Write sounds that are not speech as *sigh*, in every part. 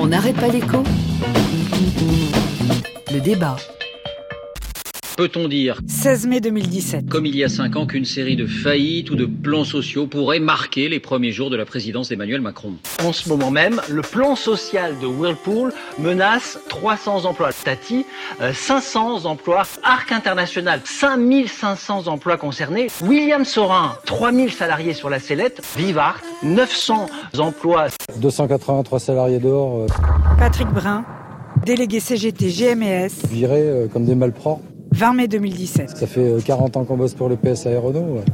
On n'arrête pas l'écho Le débat. Peut-on dire, 16 mai 2017. comme il y a cinq ans, qu'une série de faillites ou de plans sociaux pourrait marquer les premiers jours de la présidence d'Emmanuel Macron? En ce moment même, le plan social de Whirlpool menace 300 emplois. Tati, euh, 500 emplois. Arc International, 5500 emplois concernés. William Sorin, 3000 salariés sur la sellette. Vivart, 900 emplois. 283 salariés dehors, euh, Patrick Brun, délégué CGT GMS, virés euh, comme des malpropres. 20 mai 2017. Ça fait euh, 40 ans qu'on bosse pour le PS Aéronaux. ouais.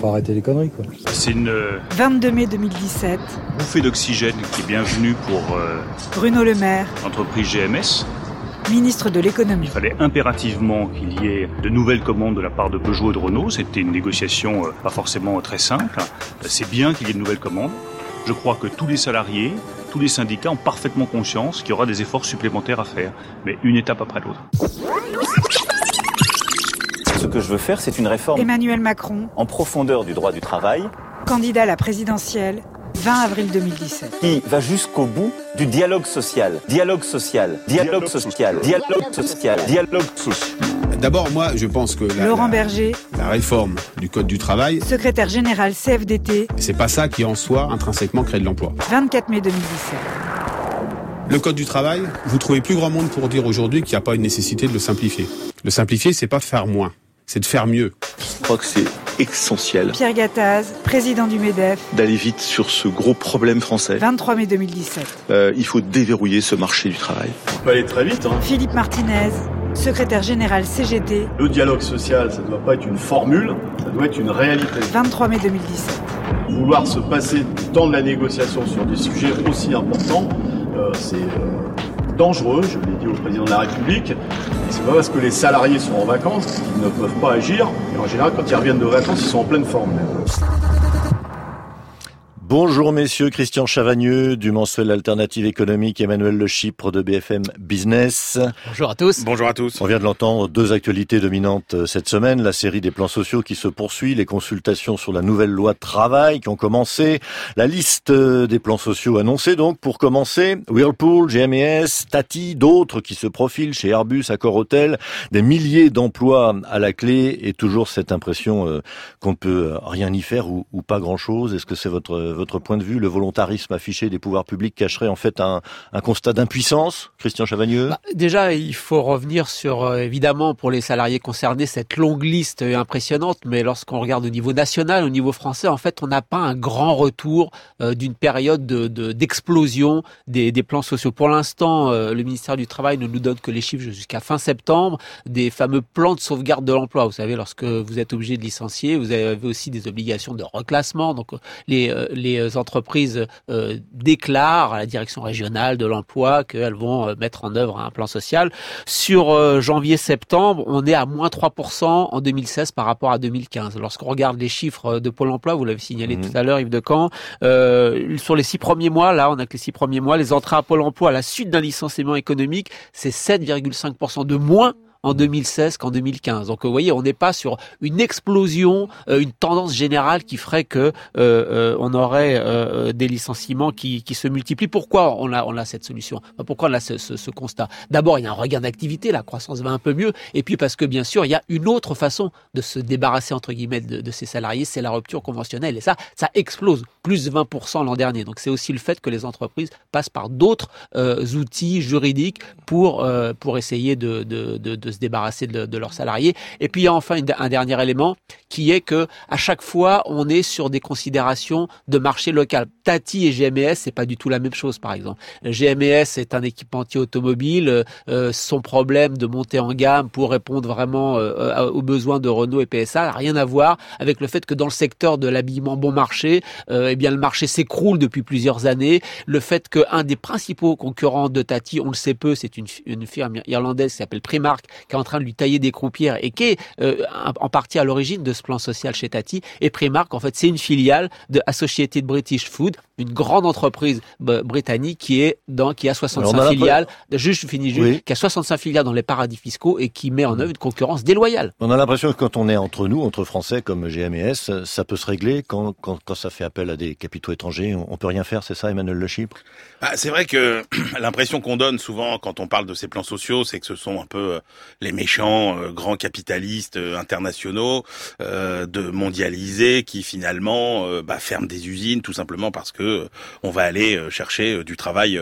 Faut arrêter les conneries, quoi. C'est une euh, 22 mai 2017. bouffée d'oxygène qui est bienvenue pour euh, Bruno Le Maire, l'entreprise GMS. ministre de l'économie. Il fallait impérativement qu'il y ait de nouvelles commandes de la part de Peugeot et de Renault. C'était une négociation euh, pas forcément très simple. C'est bien qu'il y ait de nouvelles commandes. Je crois que tous les salariés, tous les syndicats ont parfaitement conscience qu'il y aura des efforts supplémentaires à faire, mais une étape après l'autre. Ce que je veux faire, c'est une réforme Emmanuel Macron, en profondeur du droit du travail candidat à la présidentielle, 20 avril 2017. qui va jusqu'au bout du dialogue social. Dialogue social, dialogue social, dialogue social, dialogue social. D'abord, moi, je pense que la, Laurent la- Berger, la réforme du Code du travail, secrétaire général CFDT, c'est pas ça qui en soi intrinsèquement crée de l'emploi. 24 mai 2017. Le Code du travail, vous trouvez plus grand monde pour dire aujourd'hui qu'il n'y a pas une nécessité de le simplifier. Le simplifier, c'est pas faire moins, c'est de faire mieux. Je crois que c'est essentiel Pierre Gattaz, président du MEDEF, d'aller vite sur ce gros problème français. 23 mai 2017. Euh, il faut déverrouiller ce marché du travail. On peut aller très vite. hein. Philippe Martinez, secrétaire général CGT, Le dialogue social, ça ne doit pas être une formule, ça doit être une réalité. 23 mai 2017. Vouloir se passer du temps de la négociation sur des sujets aussi importants, euh, c'est euh, dangereux, je l'ai dit au président de la République. Et c'est pas parce que les salariés sont en vacances qu'ils ne peuvent pas agir. Et en général, quand ils reviennent de vacances, ils sont en pleine forme. Bonjour messieurs, Christian Chavagneux du mensuel Alternative économique, Emmanuel Le Chypre de BFM Business. Bonjour à tous. Bonjour à tous. On vient de l'entendre, deux actualités dominantes euh, cette semaine, la série des plans sociaux qui se poursuit, les consultations sur la nouvelle loi de travail qui ont commencé, la liste euh, des plans sociaux annoncés donc pour commencer, Whirlpool, GMS, Tati, d'autres qui se profilent chez Airbus, Accor Hotel, des milliers d'emplois à la clé et toujours cette impression euh, qu'on ne peut rien y faire ou, ou pas grand-chose. Est-ce que c'est votre votre point de vue Le volontarisme affiché des pouvoirs publics cacherait en fait un, un constat d'impuissance, Christian Chavagneux Bah, déjà, il faut revenir sur, euh, évidemment, pour les salariés concernés, cette longue liste euh, impressionnante, mais lorsqu'on regarde au niveau national, au niveau français, en fait, on n'a pas un grand retour euh, d'une période de- de- d'explosion des, des plans sociaux. Pour l'instant, euh, le ministère du Travail ne nous donne que les chiffres jusqu'à fin septembre des fameux plans de sauvegarde de l'emploi. Vous savez, lorsque vous êtes obligé de licencier, vous avez aussi des obligations de reclassement. Donc, euh, les, euh, les entreprises euh, déclarent à la direction régionale de l'emploi qu'elles vont euh, mettre en œuvre un plan social. Sur euh, janvier-septembre, on est à moins 3% en 2016 par rapport à 2015. Lorsqu'on regarde les chiffres de Pôle emploi, vous l'avez signalé Mhm. tout à l'heure, Yves Decamp, euh, sur les six premiers mois, là, on a que les six premiers mois, les entrées à Pôle emploi à la suite d'un licenciement économique, c'est 7,5% de moins en 2016 qu'en 2015. Donc vous voyez, on n'est pas sur une explosion, euh, une tendance générale qui ferait que euh, euh, on aurait des licenciements qui, qui se multiplient. Pourquoi on a, on a cette solution? Pourquoi on a ce, ce, ce constat? D'abord, il y a un regain d'activité, la croissance va un peu mieux, et puis parce que bien sûr, il y a une autre façon de se débarrasser entre guillemets de, de ces salariés, c'est la rupture conventionnelle, et ça, ça explose, plus 20% l'an dernier. Donc c'est aussi le fait que les entreprises passent par d'autres euh, outils juridiques pour euh, pour essayer de, de, de, de se débarrasser de, leurs salariés. Et puis il y a enfin un dernier élément qui est que à chaque fois on est sur des considérations de marché local. Tati et GMS c'est pas du tout la même chose par exemple. GMS est un équipementier automobile, euh, son problème de monter en gamme pour répondre vraiment euh, aux besoins de Renault et PSA n'a rien à voir avec le fait que dans le secteur de l'habillement bon marché, euh, eh bien le marché s'écroule depuis plusieurs années. Le fait qu'un des principaux concurrents de Tati, on le sait peu, c'est une, une firme irlandaise qui s'appelle Primark qui est en train de lui tailler des croupières et qui est euh, en partie à l'origine de ce plan social chez Tati. Et Primark, en fait, c'est une filiale de Associated British Food, une grande entreprise britannique qui est dans, qui a 65 filiales, juste, je finis juste, qui a 65 filiales dans les paradis fiscaux et qui met en œuvre une concurrence déloyale. On a l'impression que quand on est entre nous, entre Français comme GMS, ça peut se régler quand, quand, quand ça fait appel à des capitaux étrangers. On, peut rien faire, c'est ça, Emmanuel Le Chypre? Ah, C'est vrai que *clears throat* l'impression qu'on donne souvent quand on parle de ces plans sociaux, c'est que ce sont un peu euh, les méchants euh, grands capitalistes euh, internationaux de mondialisés qui finalement bah, ferment des usines tout simplement parce que on va aller chercher du travail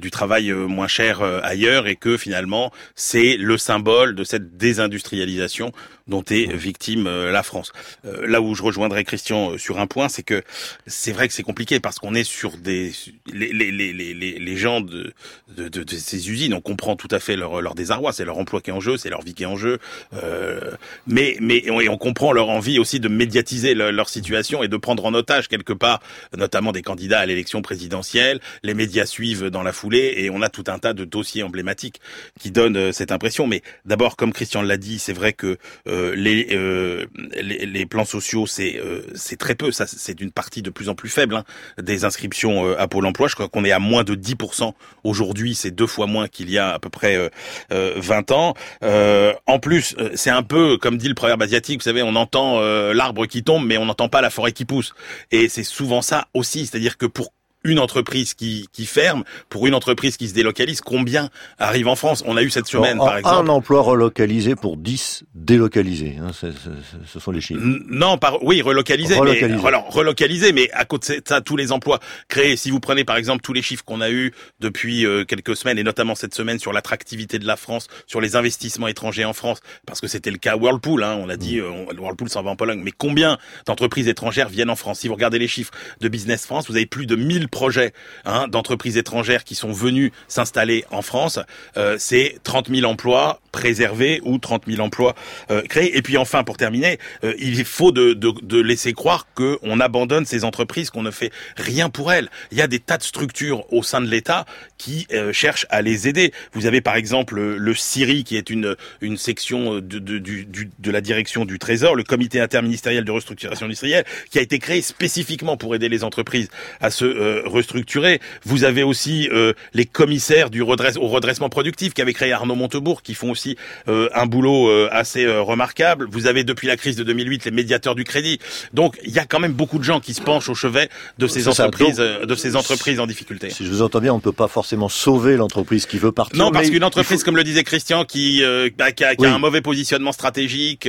du travail moins cher ailleurs et que finalement c'est le symbole de cette désindustrialisation dont est victime la France. là où je rejoindrai Christian sur un point, c'est que c'est vrai que c'est compliqué parce qu'on est sur des les, les, les, les, les gens de, de, de, ces usines, on comprend tout à fait leur, leur désarroi, c'est leur emploi qui est en jeu, c'est leur vie qui est en jeu, euh, mais mais on, on, comprend leur envie aussi de médiatiser leur, situation et de prendre en otage quelque part, notamment des candidats à l'élection présidentielle. Les médias suivent dans la foulée et on a tout un tas de dossiers emblématiques qui donnent euh, cette impression. Mais d'abord, comme Christian l'a dit, c'est vrai que euh, les, euh, les, les plans sociaux c'est euh, c'est très peu, ça c'est une partie de plus en plus faible hein, des inscriptions euh, à Pôle Emploi. Je crois qu'on est à moins de 10% aujourd'hui, c'est deux fois moins qu'il y a à peu près euh, 20 euh, ans. Euh, en plus, c'est un peu comme dit le proverbe asiatique, vous savez, on entend l'arbre qui tombe, mais on n'entend pas la forêt qui pousse. Et c'est souvent ça aussi, c'est-à-dire que pour une entreprise qui, qui ferme, pour une entreprise qui se délocalise, combien arrive en France? On a eu cette semaine, par exemple. Un emploi relocalisé pour 10 délocalisés. Hein, ce sont les chiffres. Non, par, oui, relocalisé. Mais, alors, relocalisé, mais à côté de ça, tous les emplois créés. Si vous prenez, par exemple, tous les chiffres qu'on a eus depuis euh, quelques semaines, et notamment cette semaine sur l'attractivité de la France, sur les investissements étrangers en France, parce que c'était le cas Whirlpool, hein, on a dit, mm. euh, Whirlpool s'en va en Pologne, mais combien d'entreprises étrangères viennent en France? Si vous regardez les chiffres de Business France, vous avez plus de 1000 projets hein, d'entreprises étrangères qui sont venus s'installer en France. Euh, c'est 30 000 emplois préservés ou 30 000 emplois euh, créés. Et puis enfin, pour terminer, euh, il faut de, de, de laisser croire qu'on abandonne ces entreprises, qu'on ne fait rien pour elles. Il y a des tas de structures au sein de l'État qui euh, cherchent à les aider. Vous avez par exemple le, le CIRI, qui est une, une section de, de, du, de la direction du Trésor, le Comité interministériel de restructuration industrielle, qui a été créé spécifiquement pour aider les entreprises à se euh, restructurer. Vous avez aussi euh, les commissaires du redresse, au redressement productif qui avait créé Arnaud Montebourg, qui font aussi euh, un boulot euh, assez remarquable. Vous avez depuis la crise de 2008 les médiateurs du crédit. Donc il y a quand même beaucoup de gens qui se penchent au chevet de ces entreprises, de ces entreprises en difficulté. Si je vous entends bien, on ne peut pas forcément sauver l'entreprise qui veut partir. Non, parce qu'une entreprise, comme le disait Christian, qui, bah, qui, a, qui a, un mauvais positionnement stratégique,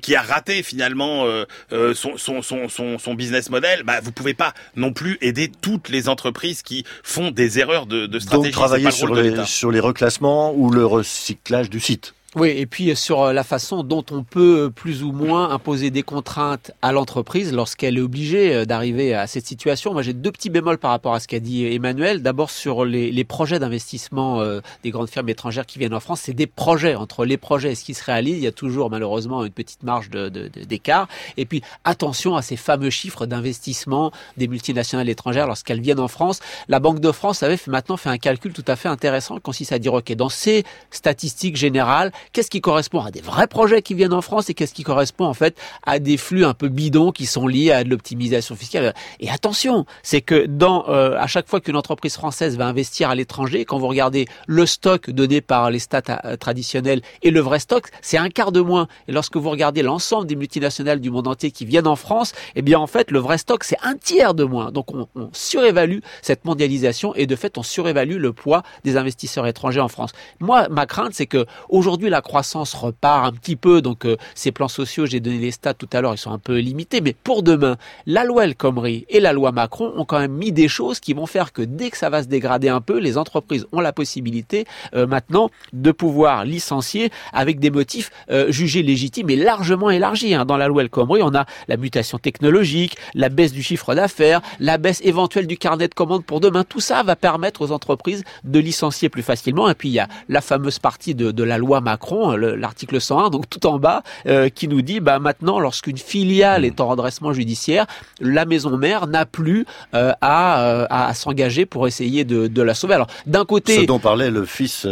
qui a raté finalement son, son, son, son, son business model, bah, vous pouvez pas non plus aider toutes les entreprises qui font des erreurs de, de stratégie. Donc travailler sur les, sur les reclassements ou le recyclage du site. Oui, et puis sur euh, la façon dont on peut euh, plus ou moins imposer des contraintes à l'entreprise lorsqu'elle est obligée euh, d'arriver à cette situation. Moi, j'ai deux petits bémols par rapport à ce qu'a dit Emmanuel. D'abord sur les, les projets d'investissement des grandes firmes étrangères qui viennent en France, c'est des projets. Entre les projets et ce qui se réalise, il y a toujours malheureusement une petite marge d'écart. De, de, et puis attention à ces fameux chiffres d'investissement des multinationales étrangères lorsqu'elles viennent en France. La Banque de France avait maintenant fait un calcul tout à fait intéressant qui consiste à dire ok, dans ces statistiques générales qu'est-ce qui correspond à des vrais projets qui viennent en France et qu'est-ce qui correspond en fait à des flux un peu bidons qui sont liés à de l'optimisation fiscale? Et attention, c'est que dans euh, à chaque fois qu'une entreprise française va investir à l'étranger, quand vous regardez le stock donné par les stats euh, traditionnels et le vrai stock, c'est un quart de moins. Et lorsque vous regardez l'ensemble des multinationales du monde entier qui viennent en France, eh bien en fait le vrai stock c'est un tiers de moins. Donc on, on surévalue cette mondialisation et de fait on surévalue le poids des investisseurs étrangers en France. Moi ma crainte c'est que aujourd'hui la croissance repart un petit peu. Donc euh, ces plans sociaux, j'ai donné les stats tout à l'heure, ils sont un peu limités. Mais pour demain, la loi El Khomri et la loi Macron ont quand même mis des choses qui vont faire que dès que ça va se dégrader un peu, les entreprises ont la possibilité euh, maintenant de pouvoir licencier avec des motifs euh, jugés légitimes et largement élargis. Hein. Dans la loi El Khomri, on a la mutation technologique, la baisse du chiffre d'affaires, la baisse éventuelle du carnet de commandes pour demain. Tout ça va permettre aux entreprises de licencier plus facilement. Et puis il y a la fameuse partie de, de la loi Macron l'article 101, donc tout en bas, euh, qui nous dit bah maintenant, lorsqu'une filiale est en redressement judiciaire, la maison mère n'a plus euh, à, euh, s'engager pour essayer de, de, la sauver. Alors d'un côté, ce dont parlait le fils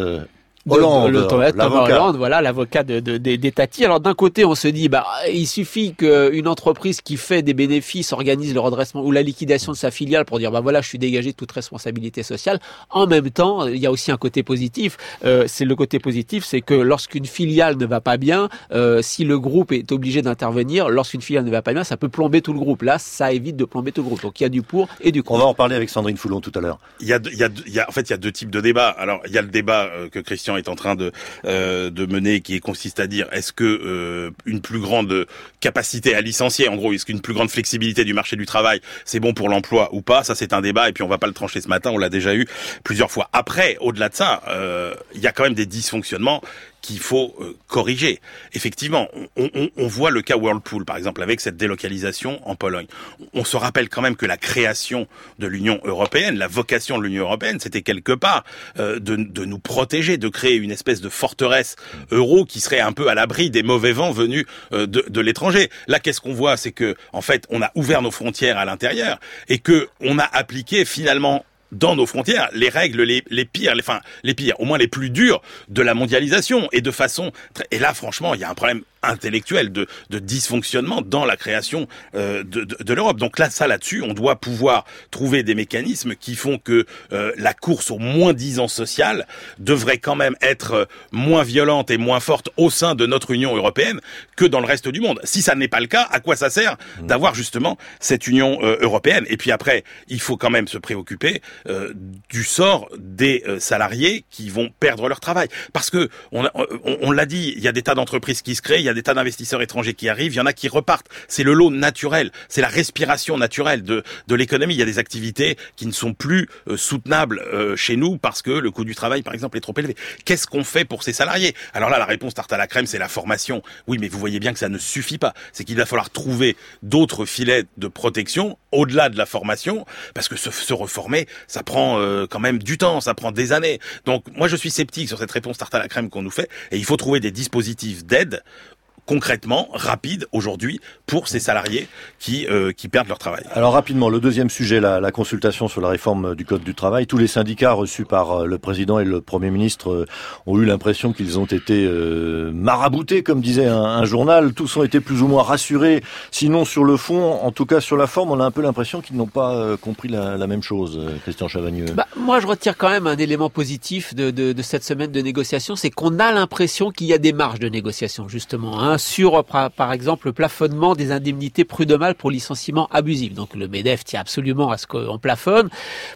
Hollande, l'avocat. Hollande, voilà, l'avocat de, de, des- des Tati. Alors d'un côté, on se dit, bah, il suffit qu'une entreprise qui fait des bénéfices organise le redressement ou la liquidation de sa filiale pour dire, bah voilà, je suis dégagé de toute responsabilité sociale. En même temps, il y a aussi un côté positif. Euh, c'est le côté positif, c'est que lorsqu'une filiale ne va pas bien, euh, si le groupe est obligé d'intervenir, lorsqu'une filiale ne va pas bien, ça peut plomber tout le groupe. Là, ça évite de plomber tout le groupe. Donc il y a du pour et du On contre. va en parler avec Sandrine Foulon tout à l'heure. Il y a, deux- il y a, deux- il y a, en fait, il y a deux types de débats. Alors, il y a le débat euh, que Christian est en train de euh, de mener, qui consiste à dire est-ce que euh, une plus grande capacité à licencier, en gros, est-ce qu'une plus grande flexibilité du marché du travail, c'est bon pour l'emploi ou pas? Ça, c'est un débat, et puis on va pas le trancher ce matin. On l'a déjà eu plusieurs fois. Après, au-delà de ça, euh, il y a quand même des dysfonctionnements qu'il faut euh, corriger. Effectivement, on, on, on voit le cas Whirlpool, par exemple, avec cette délocalisation en Pologne. On se rappelle quand même que la création de l'Union européenne, la vocation de l'Union européenne, c'était quelque part euh, de, de nous protéger, de créer une espèce de forteresse euro qui serait un peu à l'abri des mauvais vents venus euh, de, de l'étranger. Là, qu'est-ce qu'on voit, c'est que en fait, on a ouvert nos frontières à l'intérieur et que on a appliqué finalement dans nos frontières les règles les, pires, les, enfin les pires, au moins les plus dures de la mondialisation et de façon et là franchement il y a un problème intellectuel de, de dysfonctionnement dans la création euh, de, de, de l'Europe. Donc là ça là-dessus on doit pouvoir trouver des mécanismes qui font que euh, la course au moins disant social devrait quand même être euh, moins violente et moins forte au sein de notre Union européenne que dans le reste du monde. Si ça n'est pas le cas, à quoi ça sert d'avoir justement cette Union euh, européenne? Et puis après, il faut quand même se préoccuper euh, du sort des salariés qui vont perdre leur travail. Parce que on, a- on, on l'a dit, il y a des tas d'entreprises qui se créent, y a des tas d'investisseurs étrangers qui arrivent, il y en a qui repartent. C'est le lot naturel, c'est la respiration naturelle de, de l'économie. Il y a des activités qui ne sont plus euh, soutenables euh, chez nous parce que le coût du travail, par exemple, est trop élevé. Qu'est-ce qu'on fait pour ces salariés? Alors là, la réponse tarte à la crème, c'est la formation. Oui, mais vous voyez bien que ça ne suffit pas. C'est qu'il va falloir trouver d'autres filets de protection au-delà de la formation, parce que se, se reformer, ça prend euh, quand même du temps, ça prend des années. Donc moi, je suis sceptique sur cette réponse tarte à la crème qu'on nous fait, et il faut trouver des dispositifs d'aide concrètement, rapides aujourd'hui pour ces salariés qui euh, qui perdent leur travail. Alors rapidement, le deuxième sujet, la, la consultation sur la réforme du Code du travail. Tous les syndicats reçus par euh, le président et le Premier ministre euh, ont eu l'impression qu'ils ont été euh, maraboutés, comme disait un, un journal. Tous ont été plus ou moins rassurés. Sinon, sur le fond, en tout cas sur la forme, on a un peu l'impression qu'ils n'ont pas euh, compris la, la même chose, Christian Chavagneux. Bah, moi, je retire quand même un élément positif de, de, de cette semaine de négociation, c'est qu'on a l'impression qu'il y a des marges de négociation, justement, hein, sur, par, exemple, le plafonnement des indemnités prud'homales pour licenciement abusif. Donc, le MEDEF tient absolument à ce qu'on plafonne.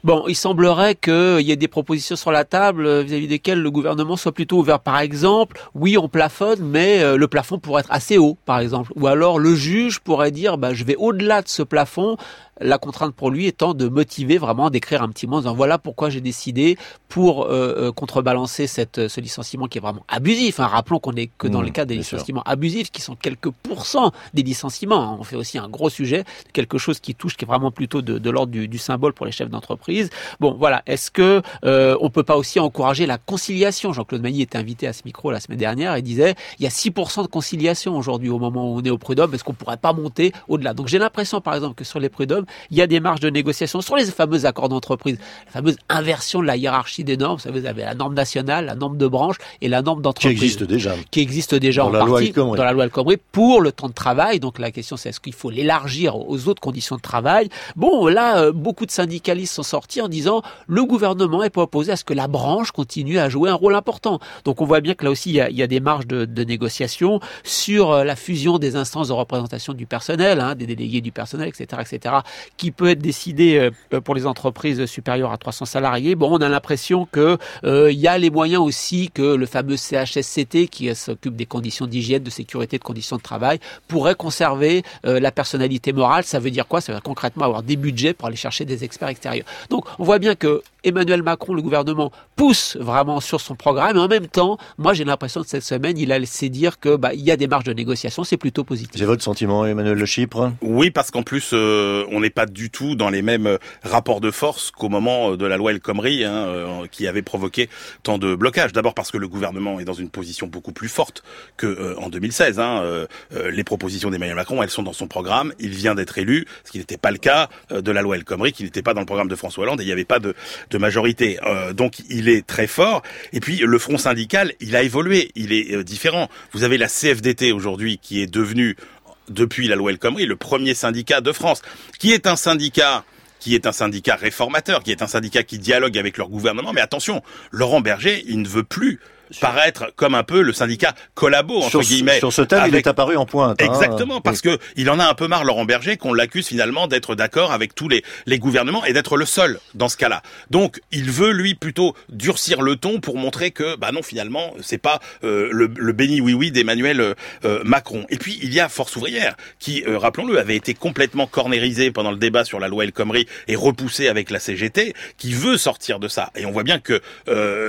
Bon, il semblerait qu'il y ait des propositions sur la table euh, vis-à-vis desquelles le gouvernement soit plutôt ouvert. Par exemple, oui, on plafonne, mais euh, le plafond pourrait être assez haut, par exemple. Ou alors, le juge pourrait dire, bah, je vais au-delà de ce plafond, la contrainte pour lui étant de motiver vraiment, d'écrire un petit mot en disant voilà pourquoi j'ai décidé pour euh, contrebalancer cette, ce licenciement qui est vraiment abusif. Hein. Rappelons qu'on est que dans Mmh, le cas des licenciements abusifs qui sont quelques pourcents des licenciements. hein. On fait aussi un gros sujet, quelque chose qui touche, qui est vraiment plutôt de, de l'ordre du, du symbole pour les chefs d'entreprise. Bon, voilà. Est-ce que euh, on peut pas aussi encourager la conciliation? Jean-Claude Mailly était invité à ce micro la semaine dernière et disait il y a 6% de conciliation aujourd'hui au moment où on est au prud'homme. Est-ce qu'on pourrait pas monter au-delà? Donc j'ai l'impression, par exemple, que sur les prud'hommes, il y a des marges de négociation sur les fameux accords d'entreprise, la fameuse inversion de la hiérarchie des normes. Vous savez, vous avez la norme nationale, la norme de branche et la norme Qui d'entreprise existe déjà. qui existe déjà Dans en la partie Dans la loi El Khomri pour le temps de travail. Donc la question c'est est-ce qu'il faut l'élargir aux autres conditions de travail? Bon, là, euh, beaucoup de syndicalistes sont sortis en disant le gouvernement est pas opposé à ce que la branche continue à jouer un rôle important. Donc on voit bien que là aussi il y a, il y a des marges de, de négociation sur euh, la fusion des instances de représentation du personnel, hein, des délégués du personnel, etc., etc., qui peut être décidé euh, pour les entreprises supérieures à 300 salariés. Bon, on a l'impression que euh, il y a les moyens aussi que le fameux CHSCT qui s'occupe des conditions d'hygiène, de sécurité, de conditions de travail pourrait conserver euh, la personnalité morale. Ça veut dire quoi? Ça veut dire concrètement avoir des budgets pour aller chercher des experts extérieurs. Donc, on voit bien que Emmanuel Macron, le gouvernement, pousse vraiment sur son programme, et en même temps, moi j'ai l'impression que cette semaine, il a laissé dire que bah, il y a des marges de négociation, c'est plutôt positif. C'est votre sentiment, Emmanuel Le Chypre? Oui, parce qu'en plus, euh, on n'est pas du tout dans les mêmes euh, rapports de force qu'au moment de la loi El Khomri, hein, euh, qui avait provoqué tant de blocages. D'abord parce que le gouvernement est dans une position beaucoup plus forte que euh, en 2007. 2016. Hein. Euh, euh, les propositions d'Emmanuel Macron, elles sont dans son programme. Il vient d'être élu, ce qui n'était pas le cas euh, de la loi El Khomri, qui n'était pas dans le programme de François Hollande et il n'y avait pas de, de majorité. donc il est très fort. Et puis le front syndical, il a évolué, il est différent. Vous avez la CFDT aujourd'hui qui est devenue depuis la loi El Khomri le premier syndicat de France, qui est un syndicat qui est un syndicat réformateur, qui est un syndicat qui dialogue avec leur gouvernement. Mais attention, Laurent Berger, il ne veut plus paraître comme un peu le syndicat collabo entre sur, guillemets. Sur ce thème, il est apparu en pointe. Hein. Exactement, parce que il en a un peu marre Laurent Berger qu'on l'accuse finalement d'être d'accord avec tous les les gouvernements et d'être le seul dans ce cas-là. Donc il veut lui plutôt durcir le ton pour montrer que bah non finalement c'est pas euh, le, le béni oui oui d'Emmanuel euh, euh, Macron. Et puis il y a Force ouvrière qui rappelons-le avait été complètement cornérisé pendant le débat sur la loi El Khomri et repoussé avec la CGT qui veut sortir de ça. Et on voit bien que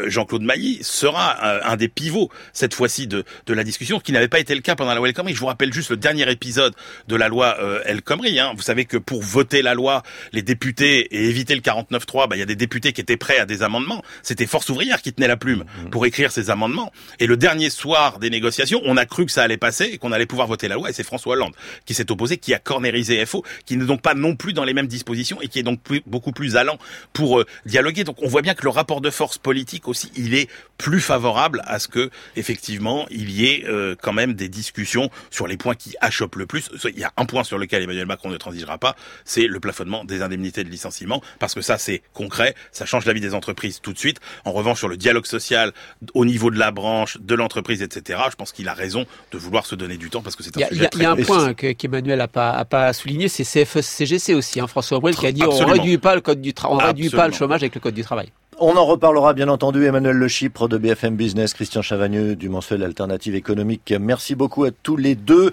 Jean-Claude Mailly sera euh, un des pivots cette fois-ci de, de la discussion, qui n'avait pas été le cas pendant la loi El Khomri. Je vous rappelle juste le dernier épisode de la loi euh, El Khomri. Hein. Vous savez que pour voter la loi, les députés et éviter le 49-3, bah, il y a des députés qui étaient prêts à des amendements. C'était Force ouvrière qui tenait la plume mmh. pour écrire ces amendements. Et le dernier soir des négociations, on a cru que ça allait passer et qu'on allait pouvoir voter la loi. Et c'est François Hollande qui s'est opposé, qui a cornérisé FO, qui n'est donc pas non plus dans les mêmes dispositions et qui est donc beaucoup plus allant pour euh, dialoguer. Donc on voit bien que le rapport de force politique aussi, il est plus favorable à ce que effectivement il y ait euh, quand même des discussions sur les points qui achoppent le plus. Il y a un point sur lequel Emmanuel Macron ne transigera pas, c'est le plafonnement des indemnités de licenciement, parce que ça c'est concret, ça change la vie des entreprises tout de suite. En revanche, sur le dialogue social au niveau de la branche, de l'entreprise, etc., je pense qu'il a raison de vouloir se donner du temps parce que c'est un Il y, a un point qu'Emmanuel n'a pas, a pas souligné, c'est CFE-CGC aussi, hein, François Abril qui a dit on réduit pas le code du on réduit pas le chômage avec le code du travail. On en reparlera bien entendu. Emmanuel Le Chypre de BFM Business, Christian Chavagneux du mensuel Alternative économique. Merci beaucoup à tous les deux.